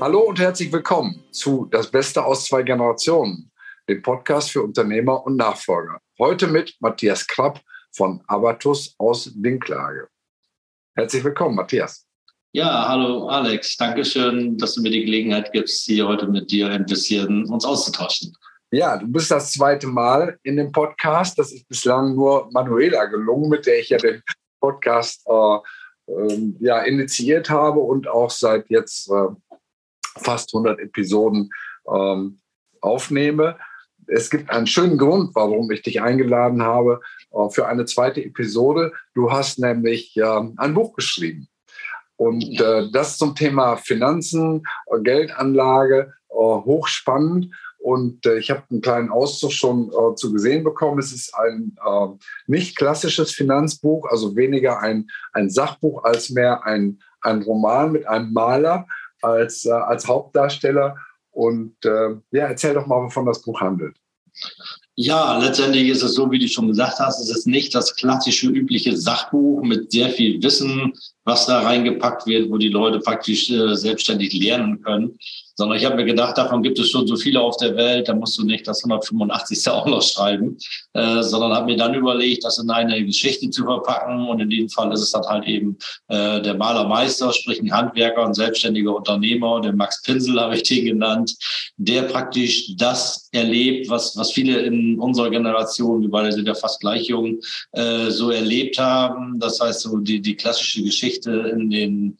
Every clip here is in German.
Hallo und herzlich willkommen zu Das Beste aus zwei Generationen, dem Podcast für Unternehmer und Nachfolger. Heute mit Matthias Krapp von Abatus aus Dinklage. Herzlich willkommen, Matthias. Ja, hallo Alex. Dankeschön, dass du mir die Gelegenheit gibst, hier heute mit dir ein bisschen uns auszutauschen. Ja, du bist das zweite Mal in dem Podcast. Das ist bislang nur Manuela gelungen, mit der ich ja den Podcast äh, äh, ja, initiiert habe und auch seit jetzt äh, fast 100 Episoden ähm, aufnehme. Es gibt einen schönen Grund, warum ich dich eingeladen habe äh, für eine zweite Episode. Du hast nämlich äh, ein Buch geschrieben. Und äh, das zum Thema Finanzen, äh, Geldanlage, äh, hochspannend. Und äh, ich habe einen kleinen Auszug schon zu gesehen bekommen. Es ist ein nicht klassisches Finanzbuch, also weniger ein, ein Sachbuch als mehr ein, ein Roman mit einem Maler, als, äh, als Hauptdarsteller. Und äh, ja, erzähl doch mal, wovon das Buch handelt. Ja, letztendlich ist es so, wie du schon gesagt hast, es ist nicht das klassische, übliche Sachbuch mit sehr viel Wissen, was da reingepackt wird, wo die Leute praktisch äh, selbstständig lernen können, sondern ich habe mir gedacht, davon gibt es schon so viele auf der Welt, da musst du nicht das 185. auch noch schreiben, äh, sondern habe mir dann überlegt, das in eine Geschichte zu verpacken und in dem Fall ist es dann halt eben äh, der Malermeister, sprich ein Handwerker, ein selbstständiger Unternehmer, der Max Pinsel habe ich den genannt, der praktisch das erlebt, was, was viele in unserer Generation, wir beide sind ja fast gleich jung, äh, so erlebt haben. Das heißt, so die, die klassische Geschichte in den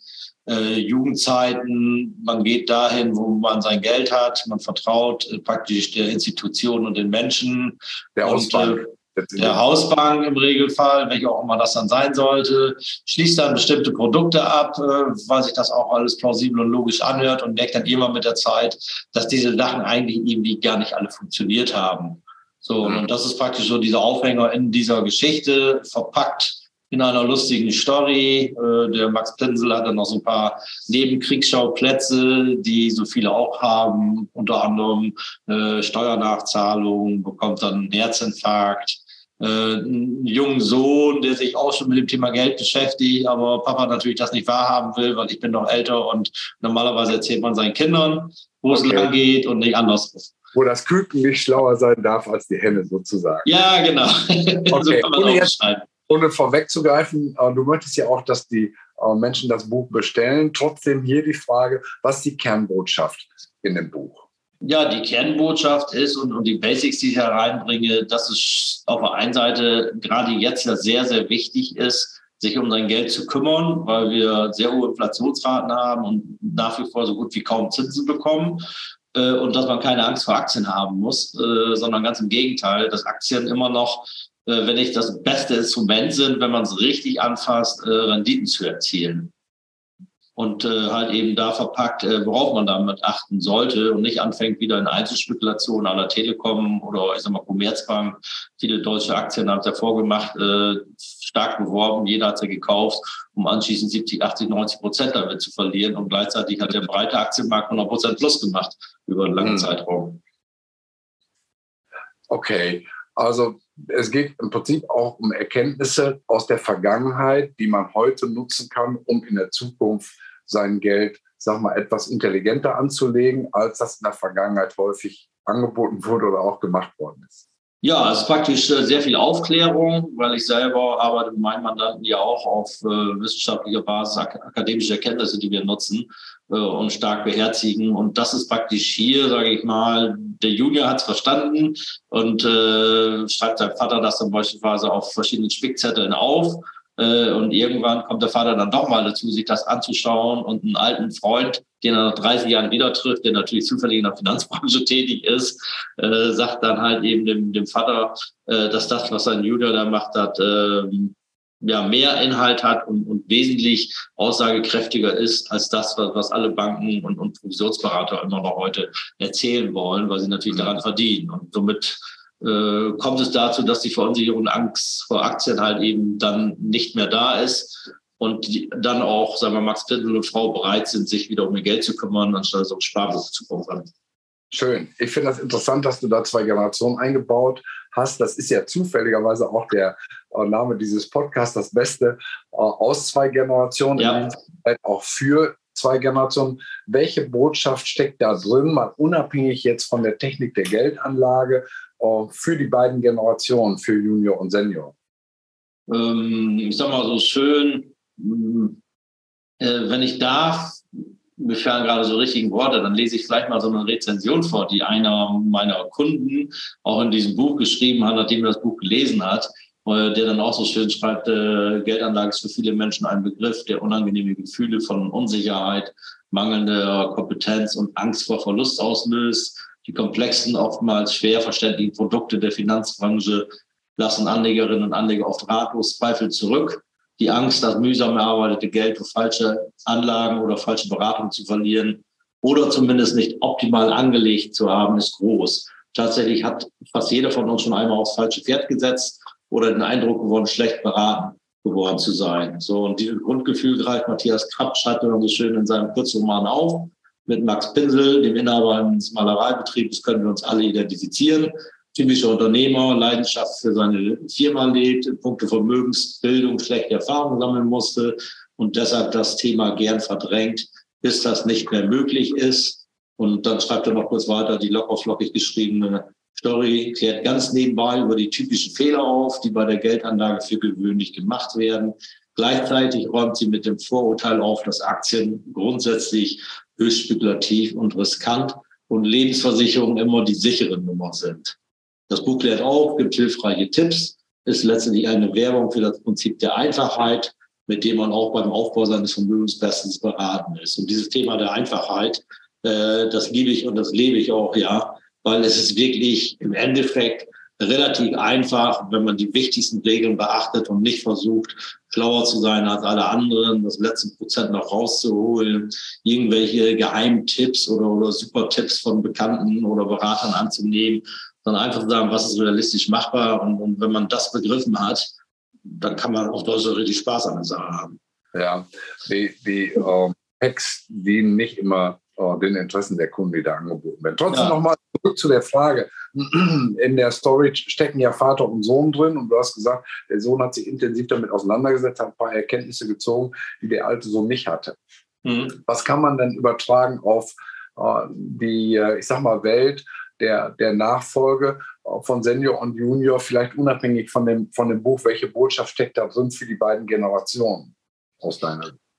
äh, Jugendzeiten. Man geht dahin, wo man sein Geld hat. Man vertraut äh, praktisch der Institution und den Menschen. Der Hausbank. Äh, der Hausbank im Regelfall, welche auch immer das dann sein sollte, schließt dann bestimmte Produkte ab, äh, weil sich das auch alles plausibel und logisch anhört und merkt dann immer mit der Zeit, dass diese Sachen eigentlich irgendwie gar nicht alle funktioniert haben. So, mhm. und das ist praktisch so dieser Aufhänger in dieser Geschichte, verpackt in einer lustigen Story. Äh, der Max Pinsel hat dann noch so ein paar Nebenkriegsschauplätze, die so viele auch haben, unter anderem äh, Steuernachzahlung, bekommt dann einen Herzinfarkt. Äh, einen jungen Sohn, der sich auch schon mit dem Thema Geld beschäftigt, aber Papa natürlich das nicht wahrhaben will, weil ich bin noch älter und normalerweise erzählt man seinen Kindern, wo okay. es lang geht und nicht andersrum wo das Küken nicht schlauer sein darf als die Henne sozusagen. Ja, genau. Okay. so kann man ohne, jetzt, ohne vorwegzugreifen, äh, du möchtest ja auch, dass die äh, Menschen das Buch bestellen. Trotzdem hier die Frage, was ist die Kernbotschaft in dem Buch? Ja, die Kernbotschaft ist und, und die Basics, die ich hereinbringe, dass es auf der einen Seite gerade jetzt ja sehr, sehr wichtig ist, sich um sein Geld zu kümmern, weil wir sehr hohe Inflationsraten haben und nach wie vor so gut wie kaum Zinsen bekommen. Äh, und dass man keine Angst vor Aktien haben muss, sondern ganz im Gegenteil, dass Aktien immer noch, äh, wenn nicht das beste Instrument sind, wenn man es richtig anfasst, Renditen zu erzielen. Und halt eben da verpackt, worauf man damit achten sollte und nicht anfängt wieder in Einzelspekulationen aller Telekom oder ich sag mal Commerzbank. Viele deutsche Aktien haben es ja vorgemacht, stark beworben, jeder hat sie gekauft, um anschließend 70, 80, 90 Prozent damit zu verlieren. Und gleichzeitig hat der breite Aktienmarkt 100 Prozent plus gemacht über einen langen hm. Zeitraum. Okay, also es geht im Prinzip auch um Erkenntnisse aus der Vergangenheit, die man heute nutzen kann, um in der Zukunft sein Geld, sag mal, etwas intelligenter anzulegen, als das in der Vergangenheit häufig angeboten wurde oder auch gemacht worden ist. Ja, es ist praktisch äh, sehr viel Aufklärung, weil ich selber arbeite mit meinen Mandanten ja auch auf äh, wissenschaftlicher Basis, ak akademische Erkenntnisse, die wir nutzen äh, und stark beherzigen. Und das ist praktisch hier, sage ich mal, der Junior hat es verstanden und äh, schreibt seinem Vater das dann beispielsweise auf verschiedenen Spickzetteln auf. Äh, und irgendwann kommt der Vater dann doch mal dazu, sich das anzuschauen und einen alten Freund, den er nach 30 Jahren wieder trifft, der natürlich zufällig in der Finanzbranche tätig ist, äh, sagt dann halt eben dem, dem Vater, äh, dass das, was sein Junior da macht hat, äh, ja, mehr Inhalt hat und, und wesentlich aussagekräftiger ist als das, was, was alle Banken und, und Provisionsberater immer noch heute erzählen wollen, weil sie natürlich mhm. daran verdienen. Und somit äh, kommt es dazu, dass die Verunsicherung und Angst vor Aktien halt eben dann nicht mehr da ist und die, dann auch, sagen wir, Max Pinsel und Frau bereit sind, sich wieder um ihr Geld zu kümmern, anstatt so ein Sparbuch zu kaufen. Schön. Ich finde das interessant, dass du da zwei Generationen eingebaut hast. Das ist ja zufälligerweise auch der äh, Name dieses Podcasts, das Beste äh, aus zwei Generationen, ja. auch für zwei Generationen. Welche Botschaft steckt da drin, mal unabhängig jetzt von der Technik der Geldanlage, für die beiden Generationen, für Junior und Senior? Ähm, ich sag mal so schön, hm, äh, wenn ich darf, mir fallen gerade so richtigen Worte, dann lese ich vielleicht mal so eine Rezension vor, die einer meiner Kunden auch in diesem Buch geschrieben hat, nachdem er das Buch gelesen hat, äh, der dann auch so schön schreibt, äh, Geldanlage ist für viele Menschen ein Begriff, der unangenehme Gefühle von Unsicherheit, mangelnder Kompetenz und Angst vor Verlust auslöst. Die komplexen, oftmals schwer verständlichen Produkte der Finanzbranche lassen Anlegerinnen und Anleger oft ratlos Zweifel zurück die Angst, das mühsam erarbeitete Geld für falsche Anlagen oder falsche Beratung zu verlieren oder zumindest nicht optimal angelegt zu haben, ist groß. Tatsächlich hat fast jeder von uns schon einmal aufs falsche Pferd gesetzt oder den Eindruck gewonnen, schlecht beraten geworden zu sein. So, und dieses Grundgefühl greift Matthias Krapp, schreibt er so schön in seinem Kurzroman auf. Mit Max Pinsel, dem Inhaber eines Malereibetriebs, können wir uns alle identifizieren typischer Unternehmer, Leidenschaft für seine Firma lebt, in puncto Vermögensbildung schlechte Erfahrungen sammeln musste und deshalb das Thema gern verdrängt, bis das nicht mehr möglich ist. Und dann schreibt er noch kurz weiter, die lockerflockig geschriebene Story klärt ganz nebenbei über die typischen Fehler auf, die bei der Geldanlage für gewöhnlich gemacht werden. Gleichzeitig räumt sie mit dem Vorurteil auf, dass Aktien grundsätzlich höchst spekulativ und riskant und Lebensversicherungen immer die sichere Nummer sind. Das Buch klärt auf, gibt hilfreiche Tipps, ist letztendlich eine Werbung für das Prinzip der Einfachheit, mit dem man auch beim Aufbau seines Vermögens bestens beraten ist. Und dieses Thema der Einfachheit, äh, das liebe ich und das lebe ich auch, ja, weil es ist wirklich im Endeffekt relativ einfach, wenn man die wichtigsten Regeln beachtet und nicht versucht, schlauer zu sein als alle anderen, das letzte Prozent noch rauszuholen, irgendwelche Geheimtipps oder, oder Super-Tipps von Bekannten oder Beratern anzunehmen sondern einfach sagen, was ist realistisch machbar. Und, und wenn man das begriffen hat, dann kann man auch so richtig Spaß an der Sache haben. Ja, die, die äh, Hacks dienen nicht immer äh, den Interessen der Kunden, die da angeboten werden. Trotzdem ja. nochmal zurück zu der Frage. In der Story stecken ja Vater und Sohn drin und du hast gesagt, der Sohn hat sich intensiv damit auseinandergesetzt, hat ein paar Erkenntnisse gezogen, die der alte Sohn nicht hatte. Mhm. Was kann man denn übertragen auf äh, die, äh, ich sag mal, Welt der, der Nachfolge von Senior und Junior, vielleicht unabhängig von dem, von dem Buch, welche Botschaft steckt da drin für die beiden Generationen aus deiner Sicht?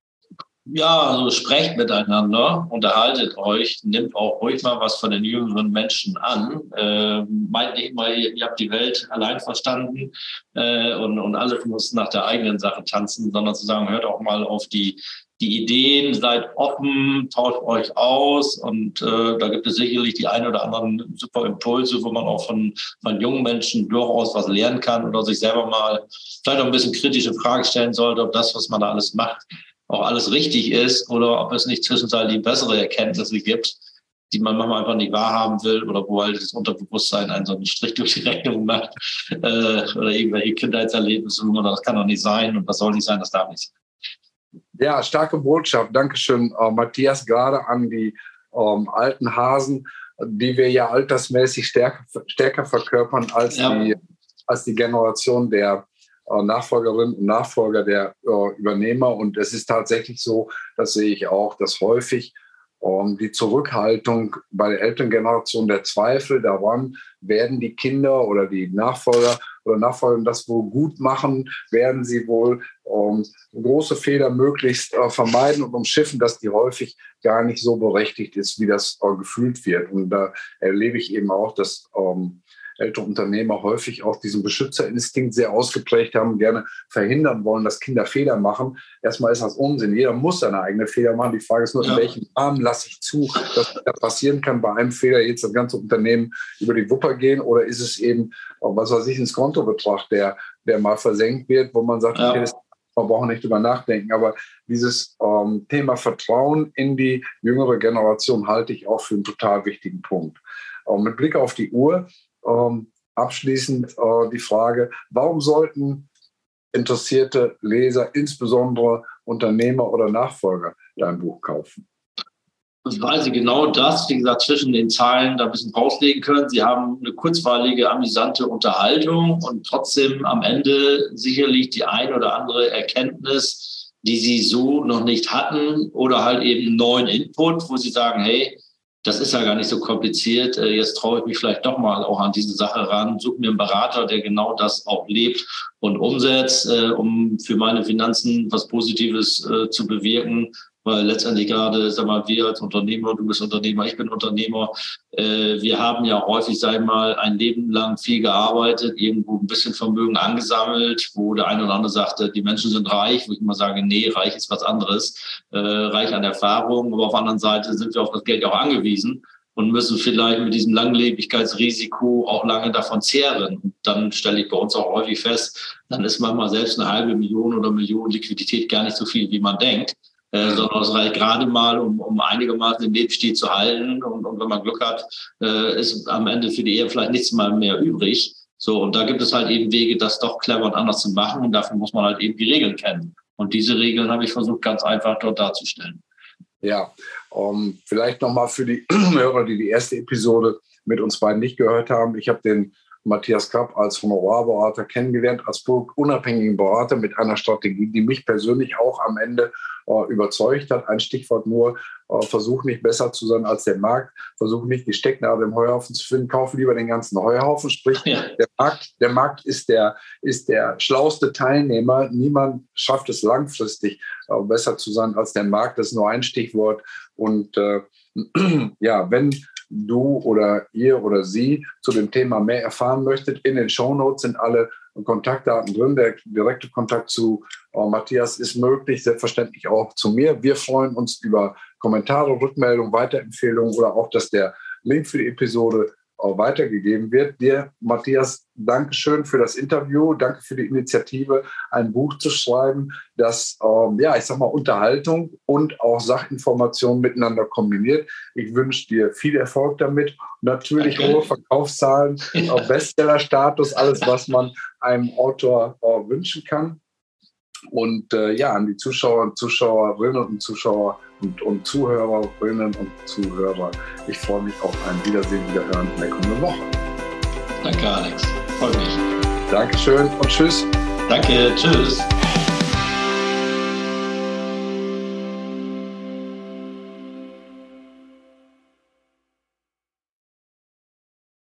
Ja, also sprecht miteinander, unterhaltet euch, nimmt auch ruhig mal was von den jüngeren Menschen an. Äh, meint nicht mal, ihr, ihr, habt die Welt allein verstanden äh, und, und alles muss nach der eigenen Sache tanzen, sondern zu sagen, hört auch mal auf die die Ideen, seid offen, tauscht euch aus und äh, da gibt es sicherlich die ein oder anderen super Impulse, wo man auch von, von jungen Menschen durchaus was lernen kann oder sich selber mal vielleicht auch ein bisschen kritische Fragen stellen sollte, ob das, was man da alles macht, auch alles richtig ist oder ob es nicht zwischenzeitlich bessere Erkenntnisse gibt, die man manchmal einfach nicht wahrhaben will oder wo halt das Unterbewusstsein einen so einen Strich durch die Rechnung macht äh, oder irgendwelche Kindheitserlebnisse, wo man das kann doch nicht sein und das soll nicht sein, das darf nicht sein. Ja, starke Botschaft. Dankeschön, äh, Matthias, gerade an die ähm, alten Hasen, die wir ja altersmäßig stärker, stärker verkörpern als, ja. die, als die Generation der Nachfolgerinnen und Nachfolger der äh, Übernehmer. Und es ist tatsächlich so, das sehe ich auch, dass häufig ähm, die Zurückhaltung bei der älteren Generation, der Zweifel daran, werden die Kinder oder die Nachfolger oder Nachfolger das wohl gut machen, werden sie wohl ähm, große Fehler möglichst äh, vermeiden und umschiffen, dass die häufig gar nicht so berechtigt ist, wie das äh, gefühlt wird. Und da erlebe ich eben auch, dass ähm, ältere Unternehmer häufig auch diesen Beschützerinstinkt sehr ausgeprägt haben, gerne verhindern wollen, dass Kinder Fehler machen. Erstmal ist das Unsinn. Jeder muss seine eigene Fehler machen. Die Frage ist nur, ja. in welchem Rahmen lasse ich zu, dass das passieren kann, bei einem Fehler jetzt das ganze Unternehmen über die Wupper gehen oder ist es eben, was weiß ich, ein Skontobetrag, der, der mal versenkt wird, wo man sagt, ja. okay, das man braucht nicht drüber nachdenken. Aber dieses ähm, Thema Vertrauen in die jüngere Generation halte ich auch für einen total wichtigen Punkt. Und mit Blick auf die Uhr ähm, abschließend äh, die Frage, warum sollten interessierte Leser, insbesondere Unternehmer oder Nachfolger, dein Buch kaufen? weil sie genau das, wie gesagt, zwischen den Zeilen da ein bisschen rauslegen können. Sie haben eine kurzweilige, amüsante Unterhaltung und trotzdem am Ende sicherlich die ein oder andere Erkenntnis, die sie so noch nicht hatten oder halt eben neuen Input, wo sie sagen, hey, das ist ja gar nicht so kompliziert. Äh, jetzt traue ich mich vielleicht doch mal auch an diese Sache ran, suche mir einen Berater, der genau das auch lebt und umsetzt, äh, um für meine Finanzen was Positives äh, zu bewirken weil letztendlich gerade, sag mal, wir als Unternehmer, du bist Unternehmer, ich bin Unternehmer, äh, wir haben ja häufig, sag ich mal, ein Leben lang viel gearbeitet, irgendwo ein bisschen Vermögen angesammelt, wo der eine oder andere sagte, die Menschen sind reich, wo ich immer sage, nee, reich ist was anderes, äh, reich an Erfahrung, aber auf der anderen Seite sind wir auf das Geld auch angewiesen und müssen vielleicht mit diesem Langlebigkeitsrisiko auch lange davon zehren. Und dann stelle ich bei uns auch häufig fest, dann ist manchmal selbst eine halbe Million oder Million Liquidität gar nicht so viel, wie man denkt äh, sondern es reicht gerade mal, um, um einigermaßen den Lebensstil zu halten. Und, und wenn man Glück hat, äh, ist am Ende für die Ehe vielleicht nichts mal mehr übrig. So, und da gibt es halt eben Wege, das doch clever und anders zu machen. Und dafür muss man halt eben die Regeln kennen. Und diese Regeln habe ich versucht, ganz einfach dort darzustellen. Ja, um, vielleicht nochmal für die Hörer, die die erste Episode mit uns beiden nicht gehört haben. Ich habe den Matthias Kapp als Honorarberater kennengelernt, als unabhängigen Berater mit einer Strategie, die mich persönlich auch am Ende äh, überzeugt hat. Ein Stichwort nur, äh, versuch nicht besser zu sein als der Markt, versuch nicht die Stecknadel im Heuhaufen zu finden, kauf lieber den ganzen Heuhaufen. Sprich, ja. der, Markt, der Markt ist der, ist der schlauste Teilnehmer. Niemand schafft es langfristig äh, besser zu sein als der Markt. Das ist nur ein Stichwort. Und äh, ja, wenn du oder ihr oder sie zu dem Thema mehr erfahren möchtet, in den Show Notes sind alle Kontaktdaten drin. Der direkte Kontakt zu äh, Matthias ist möglich, selbstverständlich auch zu mir. Wir freuen uns über Kommentare, Rückmeldungen, Weiterempfehlungen oder auch, dass der Link für die Episode auch weitergegeben wird. Dir, Matthias, danke schön für das Interview, danke für die Initiative, ein Buch zu schreiben, das, ähm, ja, ich sag mal, Unterhaltung und auch Sachinformation miteinander kombiniert. Ich wünsche dir viel Erfolg damit. Natürlich okay. hohe Verkaufszahlen, ja. Bestseller-Status, alles, was man einem Autor äh, wünschen kann. Und äh, ja, an die Zuschauer und Zuschauerinnen und Zuschauer und, und Zuhörerinnen und Zuhörer. Ich freue mich auf ein Wiedersehen, Wiederhören in der kommenden Woche. Danke, Alex. Freue mich. Dankeschön und tschüss. Danke, tschüss.